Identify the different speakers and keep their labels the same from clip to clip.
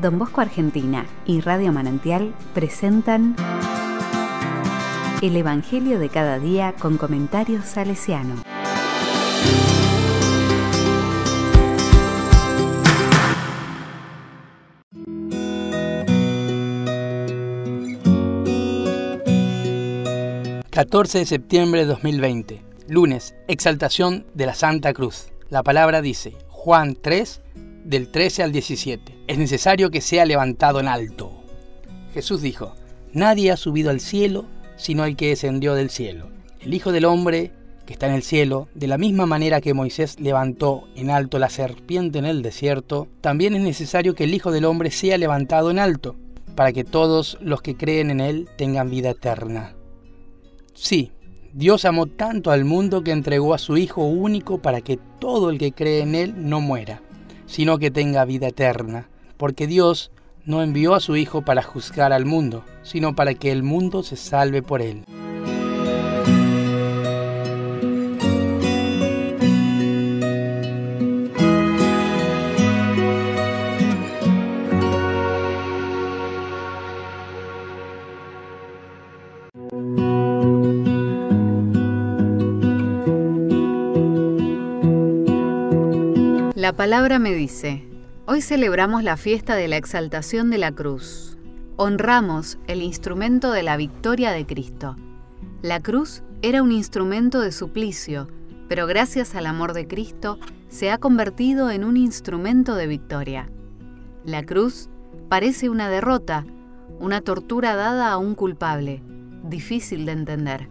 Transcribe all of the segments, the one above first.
Speaker 1: Don Bosco Argentina y Radio Manantial presentan El Evangelio de cada día con comentarios salesiano.
Speaker 2: ...14 de septiembre de 2020... ...lunes... ...exaltación de la Santa Cruz... ...la palabra dice... ...Juan 3 del 13 al 17. Es necesario que sea levantado en alto. Jesús dijo, Nadie ha subido al cielo sino el que descendió del cielo, el Hijo del Hombre que está en el cielo, de la misma manera que Moisés levantó en alto la serpiente en el desierto, también es necesario que el Hijo del Hombre sea levantado en alto, para que todos los que creen en Él tengan vida eterna. Sí, Dios amó tanto al mundo que entregó a su Hijo único para que todo el que cree en Él no muera, sino que tenga vida eterna, porque Dios no envió a su Hijo para juzgar al mundo, sino para que el mundo se salve por él.
Speaker 1: La palabra me dice, hoy celebramos la fiesta de la exaltación de la cruz. Honramos el instrumento de la victoria de Cristo. La cruz era un instrumento de suplicio, pero gracias al amor de Cristo se ha convertido en un instrumento de victoria. La cruz parece una derrota, una tortura dada a un culpable, difícil de entender.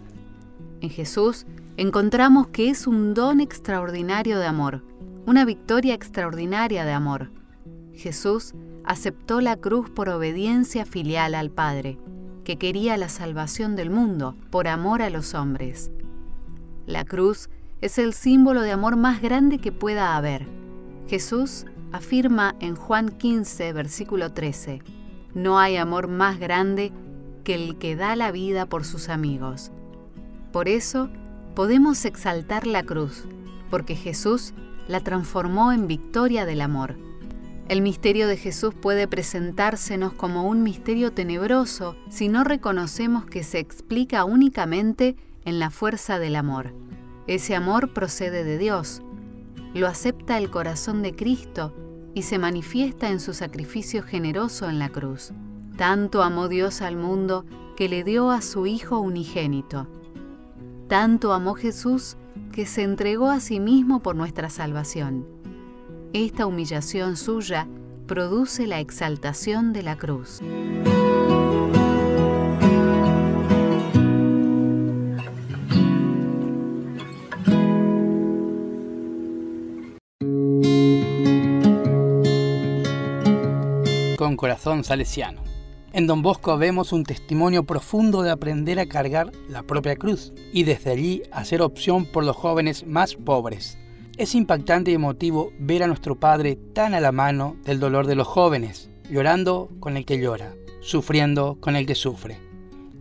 Speaker 1: En Jesús encontramos que es un don extraordinario de amor una victoria extraordinaria de amor. Jesús aceptó la cruz por obediencia filial al Padre, que quería la salvación del mundo por amor a los hombres. La cruz es el símbolo de amor más grande que pueda haber. Jesús afirma en Juan 15, versículo 13, No hay amor más grande que el que da la vida por sus amigos. Por eso podemos exaltar la cruz, porque Jesús la transformó en victoria del amor. El misterio de Jesús puede presentársenos como un misterio tenebroso si no reconocemos que se explica únicamente en la fuerza del amor. Ese amor procede de Dios, lo acepta el corazón de Cristo y se manifiesta en su sacrificio generoso en la cruz. Tanto amó Dios al mundo que le dio a su Hijo unigénito. Tanto amó Jesús que se entregó a sí mismo por nuestra salvación. Esta humillación suya produce la exaltación de la cruz.
Speaker 2: Con corazón salesiano. En Don Bosco vemos un testimonio profundo de aprender a cargar la propia cruz y desde allí hacer opción por los jóvenes más pobres. Es impactante y emotivo ver a nuestro Padre tan a la mano del dolor de los jóvenes, llorando con el que llora, sufriendo con el que sufre.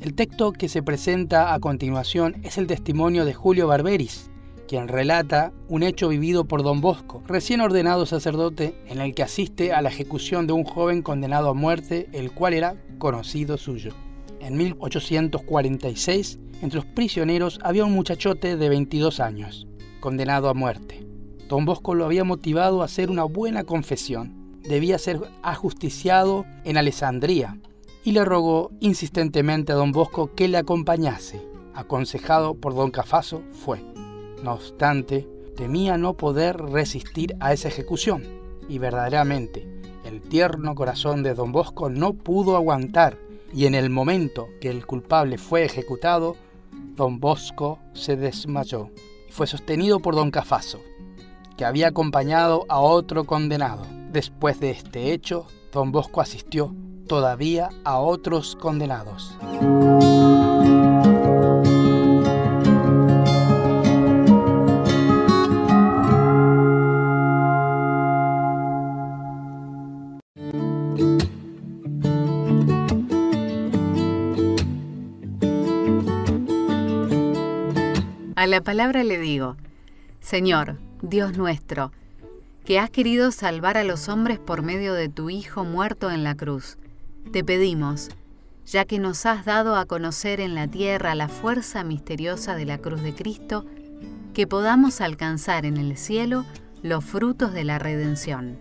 Speaker 2: El texto que se presenta a continuación es el testimonio de Julio Barberis, quien relata un hecho vivido por don Bosco, recién ordenado sacerdote, en el que asiste a la ejecución de un joven condenado a muerte, el cual era conocido suyo. En 1846, entre los prisioneros había un muchachote de 22 años, condenado a muerte. Don Bosco lo había motivado a hacer una buena confesión. Debía ser ajusticiado en Alessandría y le rogó insistentemente a don Bosco que le acompañase. Aconsejado por don Cafaso, fue. No obstante, temía no poder resistir a esa ejecución, y verdaderamente el tierno corazón de don Bosco no pudo aguantar, y en el momento que el culpable fue ejecutado, don Bosco se desmayó y fue sostenido por don Cafaso, que había acompañado a otro condenado. Después de este hecho, don Bosco asistió todavía a otros condenados.
Speaker 1: A la palabra le digo, Señor, Dios nuestro, que has querido salvar a los hombres por medio de tu Hijo muerto en la cruz. Te pedimos, ya que nos has dado a conocer en la tierra la fuerza misteriosa de la cruz de Cristo, que podamos alcanzar en el cielo los frutos de la redención.